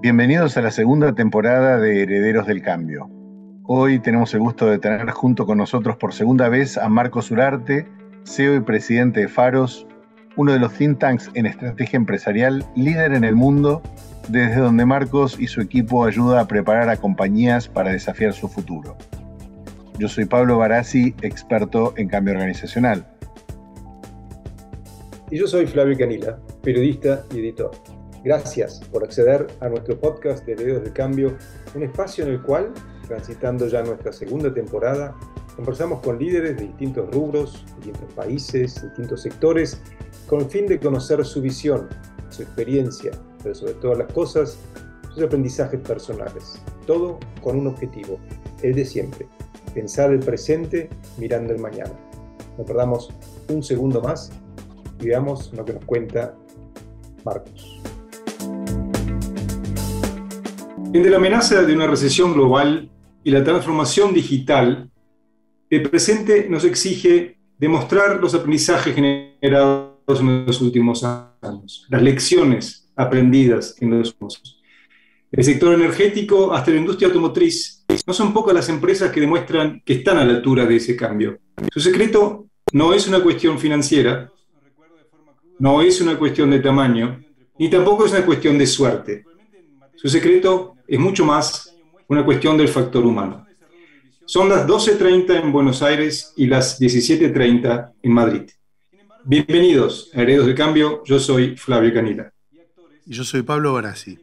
Bienvenidos a la segunda temporada de Herederos del Cambio. Hoy tenemos el gusto de tener junto con nosotros por segunda vez a Marcos Urarte, CEO y presidente de Faros, uno de los think tanks en estrategia empresarial líder en el mundo, desde donde Marcos y su equipo ayuda a preparar a compañías para desafiar su futuro. Yo soy Pablo Barassi, experto en cambio organizacional. Y yo soy Flavio Canila, periodista y editor. Gracias por acceder a nuestro podcast de Herederos del Cambio, un espacio en el cual, transitando ya nuestra segunda temporada, conversamos con líderes de distintos rubros, distintos países, distintos sectores, con el fin de conocer su visión, su experiencia, pero sobre todas las cosas, sus aprendizajes personales. Todo con un objetivo, el de siempre, pensar el presente mirando el mañana. No perdamos un segundo más y veamos lo que nos cuenta Marcos. Entre la amenaza de una recesión global y la transformación digital, el presente nos exige demostrar los aprendizajes generados en los últimos años, las lecciones aprendidas en los últimos años. El sector energético hasta la industria automotriz no son pocas las empresas que demuestran que están a la altura de ese cambio. Su secreto no es una cuestión financiera, no es una cuestión de tamaño, ni tampoco es una cuestión de suerte. Su secreto es mucho más una cuestión del factor humano. Son las 12.30 en Buenos Aires y las 17.30 en Madrid. Bienvenidos a Herederos del Cambio, yo soy Flavio Canila. Y yo soy Pablo Barassi.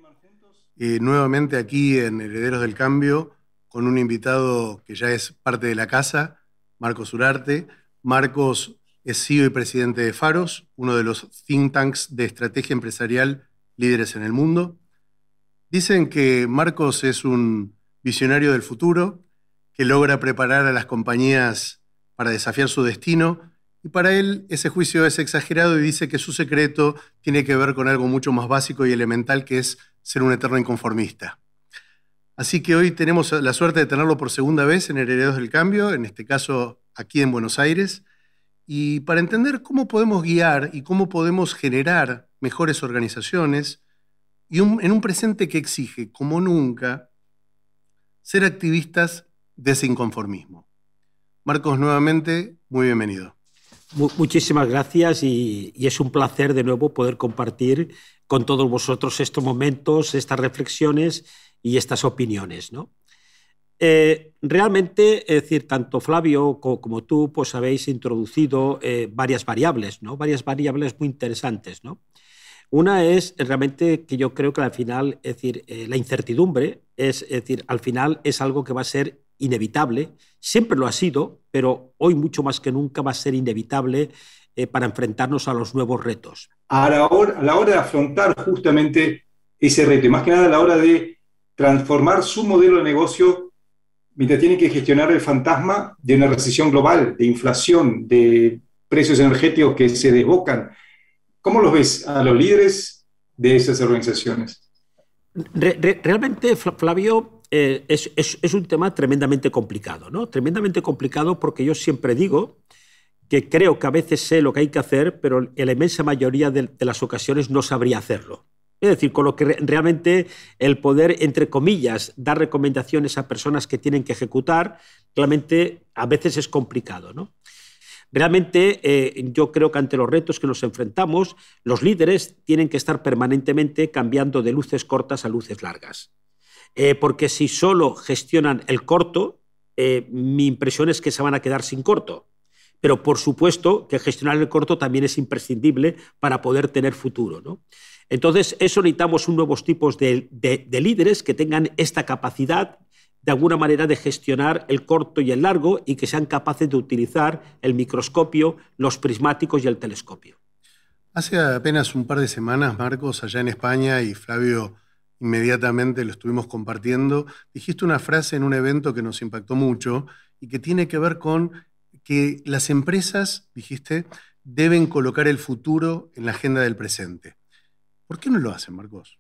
Eh, nuevamente aquí en Herederos del Cambio con un invitado que ya es parte de la casa, Marcos Urarte. Marcos es CEO y presidente de Faros, uno de los think tanks de estrategia empresarial líderes en el mundo. Dicen que Marcos es un visionario del futuro, que logra preparar a las compañías para desafiar su destino, y para él ese juicio es exagerado y dice que su secreto tiene que ver con algo mucho más básico y elemental, que es ser un eterno inconformista. Así que hoy tenemos la suerte de tenerlo por segunda vez en Herederos del Cambio, en este caso aquí en Buenos Aires, y para entender cómo podemos guiar y cómo podemos generar mejores organizaciones, y en un presente que exige, como nunca, ser activistas de ese. Marcos, nuevamente, muy bienvenido. Muchísimas gracias y, es un placer de nuevo poder compartir con todos vosotros estos momentos, estas reflexiones y estas opiniones. ¿no? Eh, realmente, es decir, tanto Flavio como, tú pues habéis introducido eh, varias variables, ¿no? varias variables muy interesantes. ¿no? Una es realmente que yo creo que al final, es decir, eh, la incertidumbre es, decir, al final es algo que va a ser inevitable, siempre lo ha sido, pero hoy mucho más que nunca va a ser inevitable eh, para enfrentarnos a los nuevos retos. A la, hora, a la hora de afrontar justamente ese reto, y más que nada a la hora de transformar su modelo de negocio mientras tiene que gestionar el fantasma de una recesión global, de inflación, de precios energéticos que se desbocan, ¿Cómo los ves a los líderes de esas organizaciones? realmente, Flavio, eh, es, un tema tremendamente complicado, ¿no? Tremendamente complicado porque yo siempre digo que creo que a veces sé lo que hay que hacer, pero en la inmensa mayoría de, las ocasiones no sabría hacerlo. Es decir, con lo que realmente el poder, entre comillas, dar recomendaciones a personas que tienen que ejecutar, realmente a veces es complicado, ¿no? Realmente eh, yo creo que ante los retos que nos enfrentamos, los líderes tienen que estar permanentemente cambiando de luces cortas a luces largas. Eh, porque si solo gestionan el corto, eh, mi impresión es que se van a quedar sin corto. Pero por supuesto que gestionar el corto también es imprescindible para poder tener futuro. Entonces, eso necesitamos un nuevos tipos de líderes que tengan esta capacidad de alguna manera de gestionar el corto y el largo y que sean capaces de utilizar el microscopio, los prismáticos y el telescopio. Hace apenas un par de semanas, Marcos, allá en España, y Flavio inmediatamente lo estuvimos compartiendo, dijiste una frase en un evento que nos impactó mucho y que tiene que ver con que las empresas, dijiste, deben colocar el futuro en la agenda del presente. ¿Por qué no lo hacen, Marcos?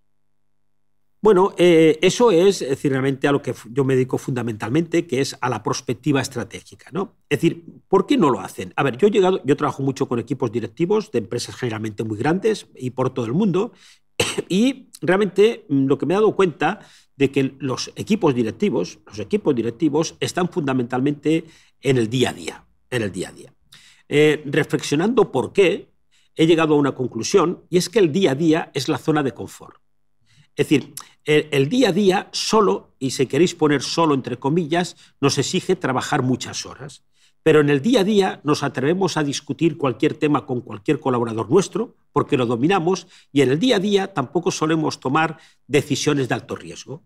Bueno, eh, eso es, decir, realmente a lo que yo me dedico fundamentalmente, que es a la prospectiva estratégica. ¿no? Es decir, ¿por qué no lo hacen? A ver, yo he llegado, yo trabajo mucho con equipos directivos de empresas generalmente muy grandes y por todo el mundo, Y realmente mm, lo que me he dado cuenta de que los equipos directivos, los equipos directivos están fundamentalmente en el día a día, en el día a día. Eh, reflexionando por qué, he llegado a una conclusión y es que el día a día es la zona de confort. Es decir, el, día a día solo, y si queréis poner solo entre comillas, nos exige trabajar muchas horas. Pero en el día a día nos atrevemos a discutir cualquier tema con cualquier colaborador nuestro, porque lo dominamos, y en el día a día tampoco solemos tomar decisiones de alto riesgo.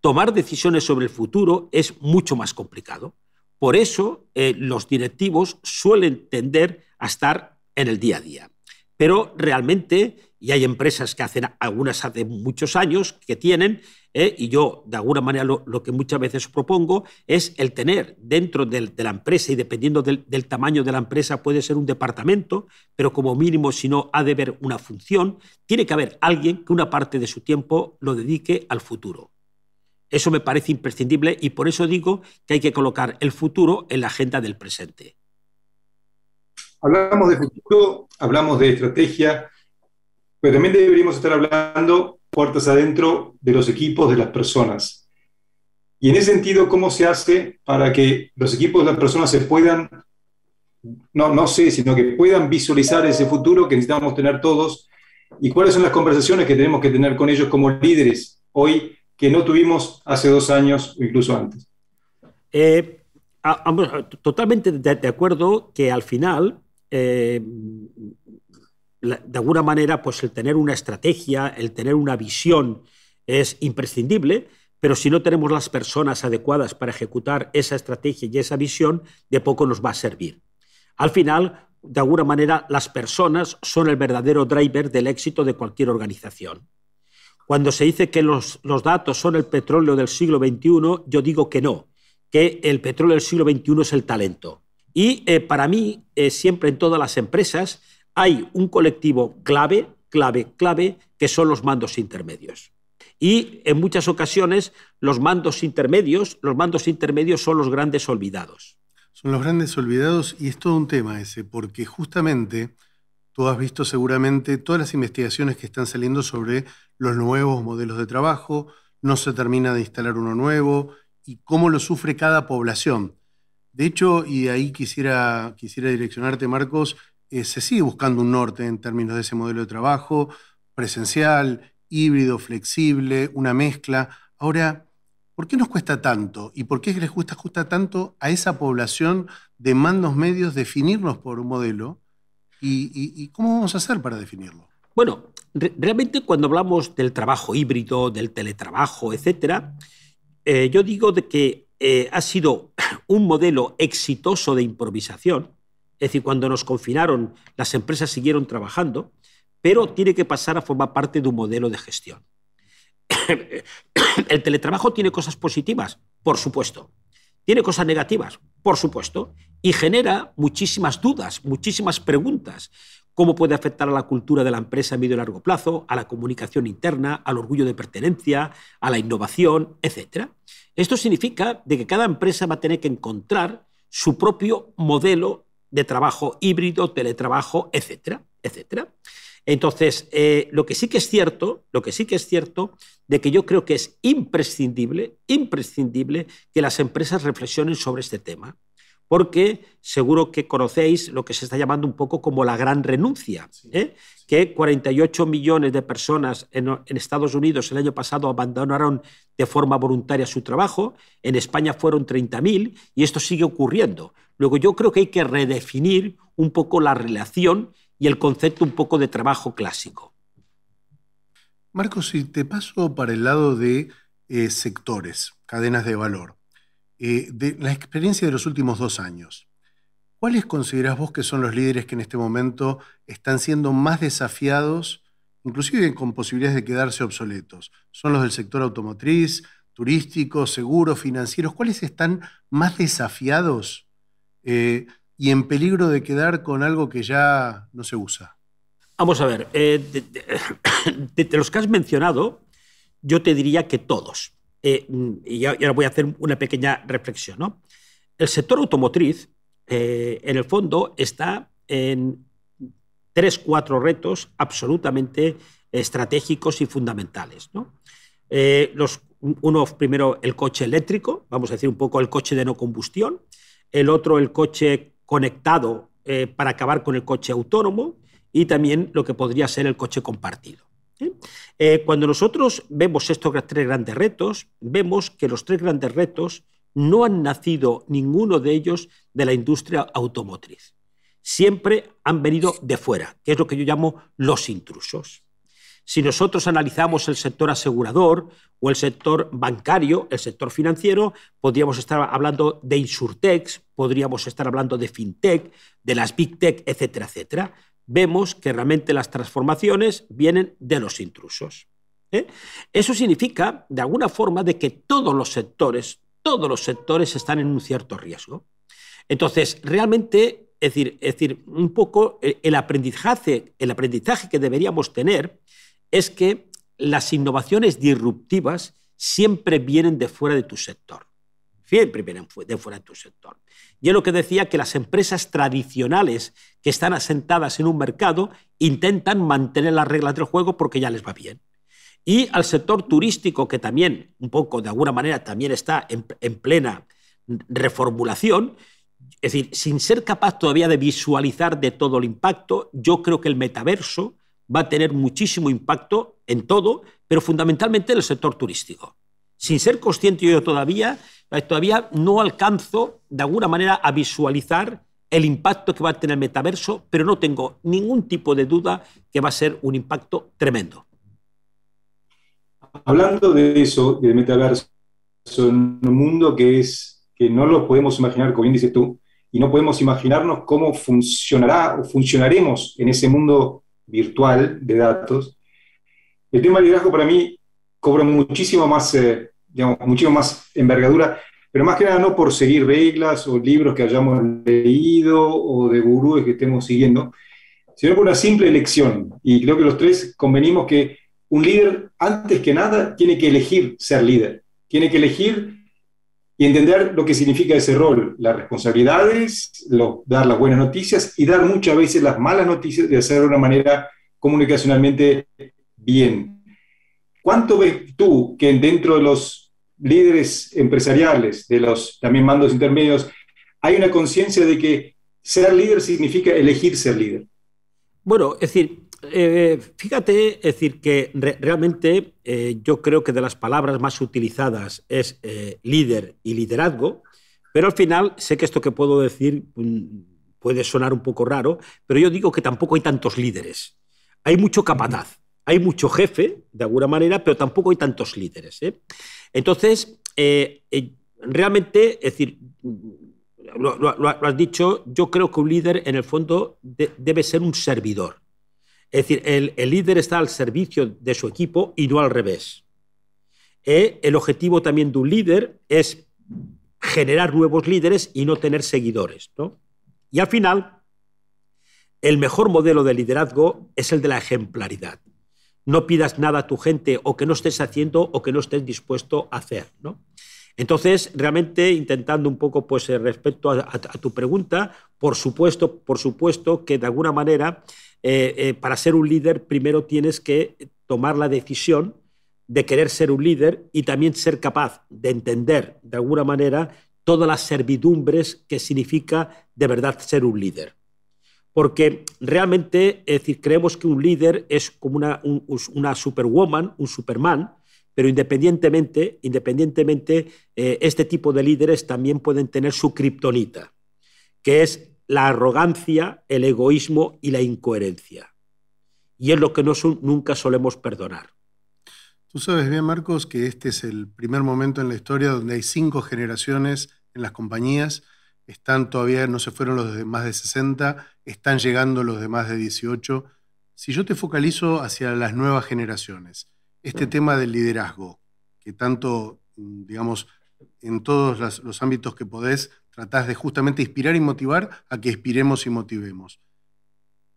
Tomar decisiones sobre el futuro es mucho más complicado. Por eso eh, los directivos suelen tender a estar en el día a día. Pero realmente y hay empresas que hacen, algunas hace muchos años que tienen, ¿eh? y yo de alguna manera lo, que muchas veces propongo es el tener dentro de la empresa, y dependiendo del, tamaño de la empresa puede ser un departamento, pero como mínimo si no ha de haber una función, tiene que haber alguien que una parte de su tiempo lo dedique al futuro. Eso me parece imprescindible y por eso digo que hay que colocar el futuro en la agenda del presente. Hablamos de futuro, hablamos de estrategia, pero también deberíamos estar hablando puertas adentro de los equipos, de las personas. Y en ese sentido, ¿cómo se hace para que los equipos de las personas se puedan, no, no sé, sino que puedan visualizar ese futuro que necesitamos tener todos? ¿Y cuáles son las conversaciones que tenemos que tener con ellos como líderes hoy que no tuvimos hace dos años o incluso antes? Eh, totalmente de, acuerdo que al final eh, de alguna manera, pues el tener una estrategia, el tener una visión es imprescindible, pero si no tenemos las personas adecuadas para ejecutar esa estrategia y esa visión, de poco nos va a servir. Al final, de alguna manera, las personas son el verdadero driver del éxito de cualquier organización. Cuando se dice que los, datos son el petróleo del siglo XXI, yo digo que no, que el petróleo del siglo XXI es el talento. Y eh, para mí, eh, siempre en todas las empresas, hay un colectivo clave, clave, clave, que son los mandos intermedios. Y en muchas ocasiones los mandos intermedios, los mandos intermedios son los grandes olvidados. Son los grandes olvidados y es todo un tema ese, porque justamente tú has visto seguramente todas las investigaciones que están saliendo sobre los nuevos modelos de trabajo, no se termina de instalar uno nuevo y cómo lo sufre cada población. De hecho, y ahí quisiera, quisiera direccionarte, Marcos, eh, se sigue buscando un norte en términos de ese modelo de trabajo, presencial, híbrido, flexible, una mezcla. Ahora, ¿por qué nos cuesta tanto? ¿Y por qué les cuesta, cuesta tanto a esa población de mandos medios definirnos por un modelo? ¿Y, cómo vamos a hacer para definirlo? Bueno, realmente cuando hablamos del trabajo híbrido, del teletrabajo, etcétera, eh, yo digo de que eh, ha sido un modelo exitoso de improvisación es decir, cuando nos confinaron, las empresas siguieron trabajando, pero tiene que pasar a formar parte de un modelo de gestión. ¿El teletrabajo tiene cosas positivas? Por supuesto. ¿Tiene cosas negativas? Por supuesto. Y genera muchísimas dudas, muchísimas preguntas. ¿Cómo puede afectar a la cultura de la empresa a medio y largo plazo, a la comunicación interna, al orgullo de pertenencia, a la innovación, etcétera? Esto significa de que cada empresa va a tener que encontrar su propio modelo de trabajo híbrido, teletrabajo, etcétera, etcétera. Entonces, eh, lo que sí que es cierto, lo que sí que es cierto, de que yo creo que es imprescindible, imprescindible que las empresas reflexionen sobre este tema porque seguro que conocéis lo que se está llamando un poco como la gran renuncia, ¿eh? que 48 millones de personas en, Estados Unidos el año pasado abandonaron de forma voluntaria su trabajo, en España fueron 30.000 y esto sigue ocurriendo. Luego yo creo que hay que redefinir un poco la relación y el concepto un poco de trabajo clásico. Marcos, si te paso para el lado de eh, sectores, cadenas de valor. Eh, de la experiencia de los últimos dos años, ¿cuáles considerás vos que son los líderes que en este momento están siendo más desafiados, inclusive con posibilidades de quedarse obsoletos? ¿Son los del sector automotriz, turístico, seguro, financieros? ¿Cuáles están más desafiados eh, y en peligro de quedar con algo que ya no se usa? Vamos a ver, eh, de los que has mencionado, yo te diría que todos. Eh, y ahora voy a hacer una pequeña reflexión. ¿no? El sector automotriz, en el fondo, está en tres, cuatro retos absolutamente estratégicos y fundamentales. Eh, uno primero el coche eléctrico, vamos a decir un poco el coche de no combustión, el otro el coche conectado eh, para acabar con el coche autónomo y también lo que podría ser el coche compartido. Eh, cuando nosotros vemos estos tres grandes retos, vemos que los tres grandes retos no han nacido ninguno de ellos de la industria automotriz. Siempre han venido de fuera, que es lo que yo llamo los intrusos. Si nosotros analizamos el sector asegurador o el sector bancario, el sector financiero, podríamos estar hablando de insurtechs, podríamos estar hablando de fintech, de las big tech, etcétera, etcétera. Vemos que realmente las transformaciones vienen de los intrusos. ¿eh? Eso significa, de alguna forma, de que todos los sectores, todos los sectores están en un cierto riesgo. Entonces, realmente, es decir, es decir un poco eh, el aprendizaje, el aprendizaje que deberíamos tener es que las innovaciones disruptivas siempre vienen de fuera de tu sector. Siempre vienen de fuera de tu sector. Y es lo que decía que las empresas tradicionales que están asentadas en un mercado intentan mantener las reglas del juego porque ya les va bien. Y al sector turístico, que también, un poco de alguna manera, también está en, en plena reformulación, es decir, sin ser capaz todavía de visualizar de todo el impacto, yo creo que el metaverso va a tener muchísimo impacto en todo, pero fundamentalmente en el sector turístico. Sin ser consciente yo todavía, eh, todavía no alcanzo de alguna manera a visualizar el impacto que va a tener el metaverso, pero no tengo ningún tipo de duda que va a ser un impacto tremendo. Hablando de eso, del metaverso, en un mundo que es que no lo podemos imaginar, como bien dices tú, y no podemos imaginarnos cómo funcionará o funcionaremos en ese mundo virtual de datos, el tema del liderazgo para mí cobra muchísimo más, eh, digamos, muchísimo más envergadura, pero más que nada no por seguir reglas o libros que hayamos leído o de gurúes que estemos siguiendo, sino por una simple elección. Y creo que los tres convenimos que un líder, antes que nada, tiene que elegir ser líder. Tiene que elegir y entender lo que significa ese rol, las responsabilidades, dar las buenas noticias y dar muchas veces las malas noticias de hacer de una manera comunicacionalmente bien. ¿Cuánto ves tú que dentro de los líderes empresariales, de los también mandos intermedios, hay una conciencia de que ser líder significa elegir ser líder? Bueno, es decir, eh, fíjate, es decir, que realmente eh, yo creo que de las palabras más utilizadas es eh, líder y liderazgo, pero al final sé que esto que puedo decir mm, puede sonar un poco raro, pero yo digo que tampoco hay tantos líderes. Hay mucho capataz, hay mucho jefe, de alguna manera, pero tampoco hay tantos líderes. Entonces, realmente, es decir, lo, has dicho, yo creo que un líder en el fondo debe ser un servidor. Es decir, el, líder está al servicio de su equipo y no al revés. Eh, el objetivo también de un líder es generar nuevos líderes y no tener seguidores. Y al final, el mejor modelo de liderazgo es el de la ejemplaridad. No pidas nada a tu gente o que no estés haciendo o que no estés dispuesto a hacer. Entonces, realmente, intentando un poco, pues, eh, respecto a, a, tu pregunta, por supuesto, por supuesto que de alguna manera eh, eh, para ser un líder primero tienes que tomar la decisión de querer ser un líder y también ser capaz de entender de alguna manera todas las servidumbres que significa de verdad ser un líder. Porque realmente, es decir, creemos que un líder es como una, superwoman, un superman, pero independientemente, independientemente eh, este tipo de líderes también pueden tener su kriptonita, que es la arrogancia, el egoísmo y la incoherencia. Y es lo que nunca solemos perdonar. Tú sabes bien, Marcos, que este es el primer momento en la historia donde hay cinco generaciones en las compañías. Están todavía, no se fueron los de más de 60, están llegando los de más de 18. Si yo te focalizo hacia las nuevas generaciones, este tema del liderazgo, que tanto, digamos, en todos los ámbitos que podés, tratás de justamente inspirar y motivar a que inspiremos y motivemos.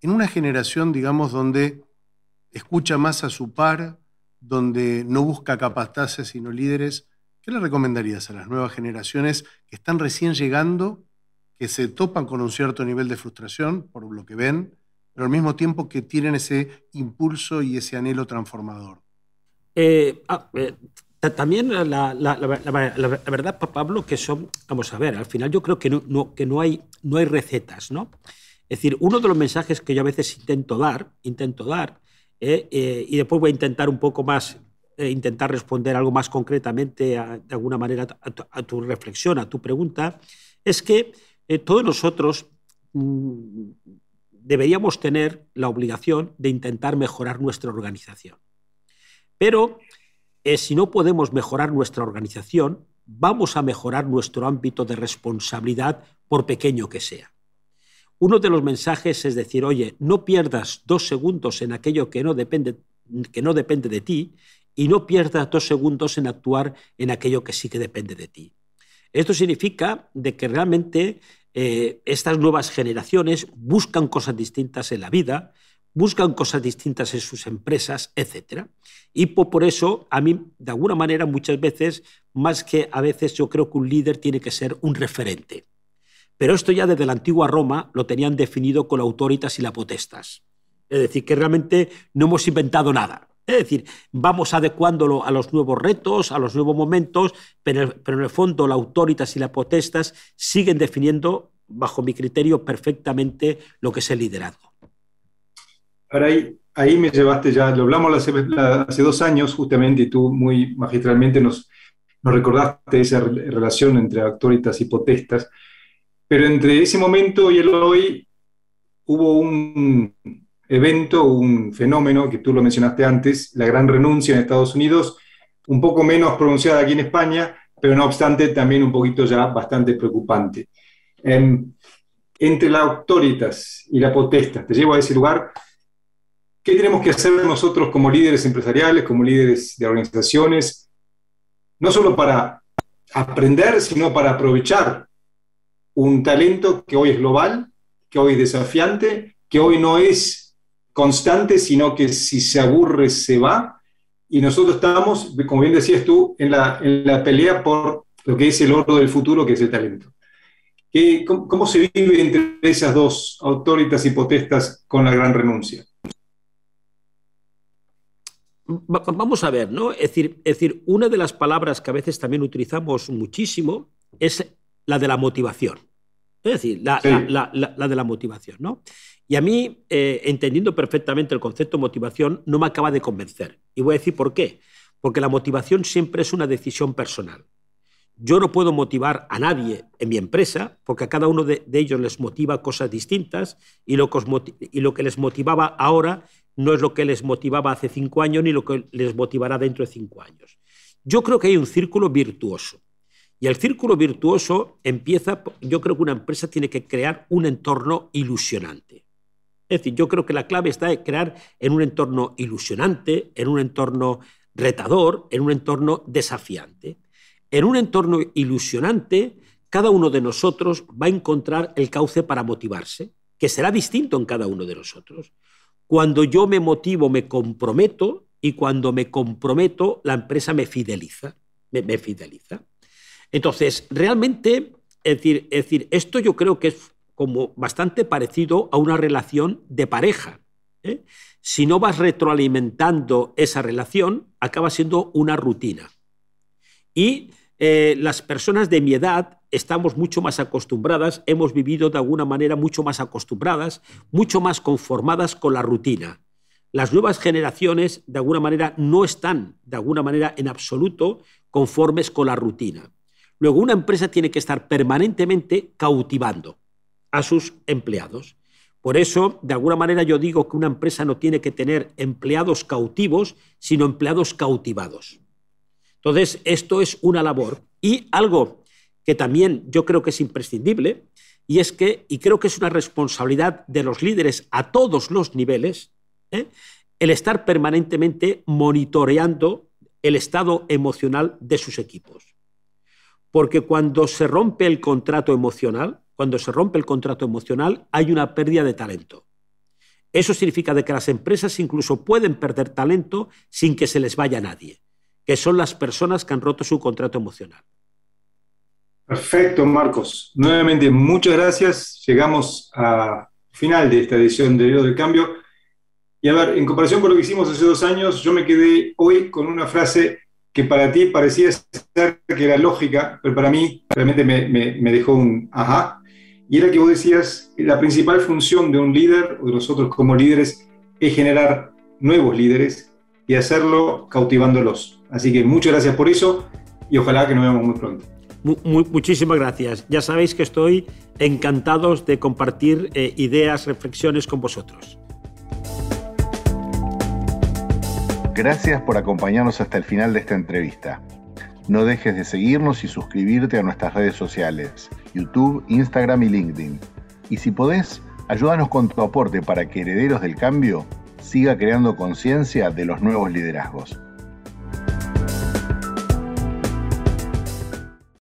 En una generación, digamos, donde escucha más a su par, donde no busca capataces sino líderes, ¿qué le recomendarías a las nuevas generaciones que están recién llegando, que se topan con un cierto nivel de frustración por lo que ven, pero al mismo tiempo que tienen ese impulso y ese anhelo transformador. Eh, ah, eh, también la, verdad, Pablo, que son, vamos a ver, al final yo creo que no, que no, hay, no hay recetas, ¿no? Es decir, uno de los mensajes que yo a veces intento dar, intento dar, eh, y después voy a intentar un poco más, intentar responder algo más concretamente, de alguna manera, a tu, reflexión, a tu pregunta, es que todos nosotros mm, deberíamos tener la obligación de intentar mejorar nuestra organización. Pero eh, si no podemos mejorar nuestra organización, vamos a mejorar nuestro ámbito de responsabilidad, por pequeño que sea. Uno de los mensajes es decir, oye, no pierdas dos segundos en aquello que no depende, que no depende de ti y no pierdas dos segundos en actuar en aquello que sí que depende de ti. Esto significa de que realmente eh, estas nuevas generaciones buscan cosas distintas en la vida, buscan cosas distintas en sus empresas, etc. Y por, eso, a mí, de alguna manera, muchas veces, más que a veces, yo creo que un líder tiene que ser un referente. Pero esto ya desde la antigua Roma lo tenían definido con la autoritas y la potestas. Es decir, que realmente no hemos inventado nada. Es decir, vamos adecuándolo a los nuevos retos, a los nuevos momentos, pero, en el fondo la autoritas y la potestas siguen definiendo, bajo mi criterio, perfectamente lo que es el liderazgo. Ahora ahí, ahí me llevaste ya, lo hablamos hace, dos años justamente y tú muy magistralmente nos, nos recordaste esa relación entre autoritas y potestas, pero entre ese momento y el hoy hubo un evento, un fenómeno que tú lo mencionaste antes, la gran renuncia en Estados Unidos, un poco menos pronunciada aquí en España, pero no obstante también un poquito ya bastante preocupante. Em, entre la autoritas y la potesta, te llevo a ese lugar, ¿Qué tenemos que hacer nosotros como líderes empresariales, como líderes de organizaciones? No solo para aprender, sino para aprovechar un talento que hoy es global, que hoy es desafiante, que hoy no es constante, sino que si se aburre se va. Y nosotros estamos, como bien decías tú, en la, en la pelea por lo que es el oro del futuro, que es el talento. ¿Cómo, ¿Cómo se vive entre esas dos autoritas y potestas con la gran renuncia? Vamos a ver, ¿no? Es decir, es decir, una de las palabras que a veces también utilizamos muchísimo es la de la motivación. Es decir, la, de la motivación, ¿no? Y a mí, eh, entendiendo perfectamente el concepto de motivación, no me acaba de convencer. Y voy a decir por qué. Porque la motivación siempre es una decisión personal. Yo no puedo motivar a nadie en mi empresa porque a cada uno de, ellos les motiva cosas distintas y lo, y lo que les motivaba ahora no es lo que les motivaba hace cinco años ni lo que les motivará dentro de cinco años. Yo creo que hay un círculo virtuoso. Y el círculo virtuoso empieza, yo creo que una empresa tiene que crear un entorno ilusionante. Es decir, yo creo que la clave está en crear en un entorno ilusionante, en un entorno retador, en un entorno desafiante. En un entorno ilusionante, cada uno de nosotros va a encontrar el cauce para motivarse, que será distinto en cada uno de nosotros. Cuando yo me motivo, me comprometo y cuando me comprometo, la empresa me fideliza. Me, fideliza. Entonces, realmente, es decir, es decir, esto yo creo que es como bastante parecido a una relación de pareja. ¿eh? Si no vas retroalimentando esa relación, acaba siendo una rutina. Y eh, las personas de mi edad estamos mucho más acostumbradas, hemos vivido de alguna manera mucho más acostumbradas, mucho más conformadas con la rutina. Las nuevas generaciones, de alguna manera, no están, de alguna manera, en absoluto conformes con la rutina. Luego, una empresa tiene que estar permanentemente cautivando a sus empleados. Por eso, de alguna manera, yo digo que una empresa no tiene que tener empleados cautivos, sino empleados cautivados. Entonces, esto es una labor. Y algo que también yo creo que es imprescindible, y es que, y creo que es una responsabilidad de los líderes a todos los niveles, ¿eh? el estar permanentemente monitoreando el estado emocional de sus equipos. Porque cuando se rompe el contrato emocional, cuando se rompe el contrato emocional, hay una pérdida de talento. Eso significa de que las empresas incluso pueden perder talento sin que se les vaya nadie que son las personas que han roto su contrato emocional. Perfecto, Marcos. Nuevamente, muchas gracias. Llegamos a final de esta edición de Herederos del Cambio. Y a ver, en comparación con lo que hicimos hace dos años, yo me quedé hoy con una frase que para ti parecía ser que era lógica, pero para mí realmente me, me dejó un ajá. Y era que vos decías, la principal función de un líder, o de nosotros como líderes, es generar nuevos líderes y hacerlo cautivándolos. Así que muchas gracias por eso y ojalá que nos veamos muy pronto. muchísimas gracias. Ya sabéis que estoy encantado de compartir eh, ideas, reflexiones con vosotros. Gracias por acompañarnos hasta el final de esta entrevista. No dejes de seguirnos y suscribirte a nuestras redes sociales, YouTube, Instagram y LinkedIn. Y si podés, ayúdanos con tu aporte para que Herederos del Cambio siga creando conciencia de los nuevos liderazgos.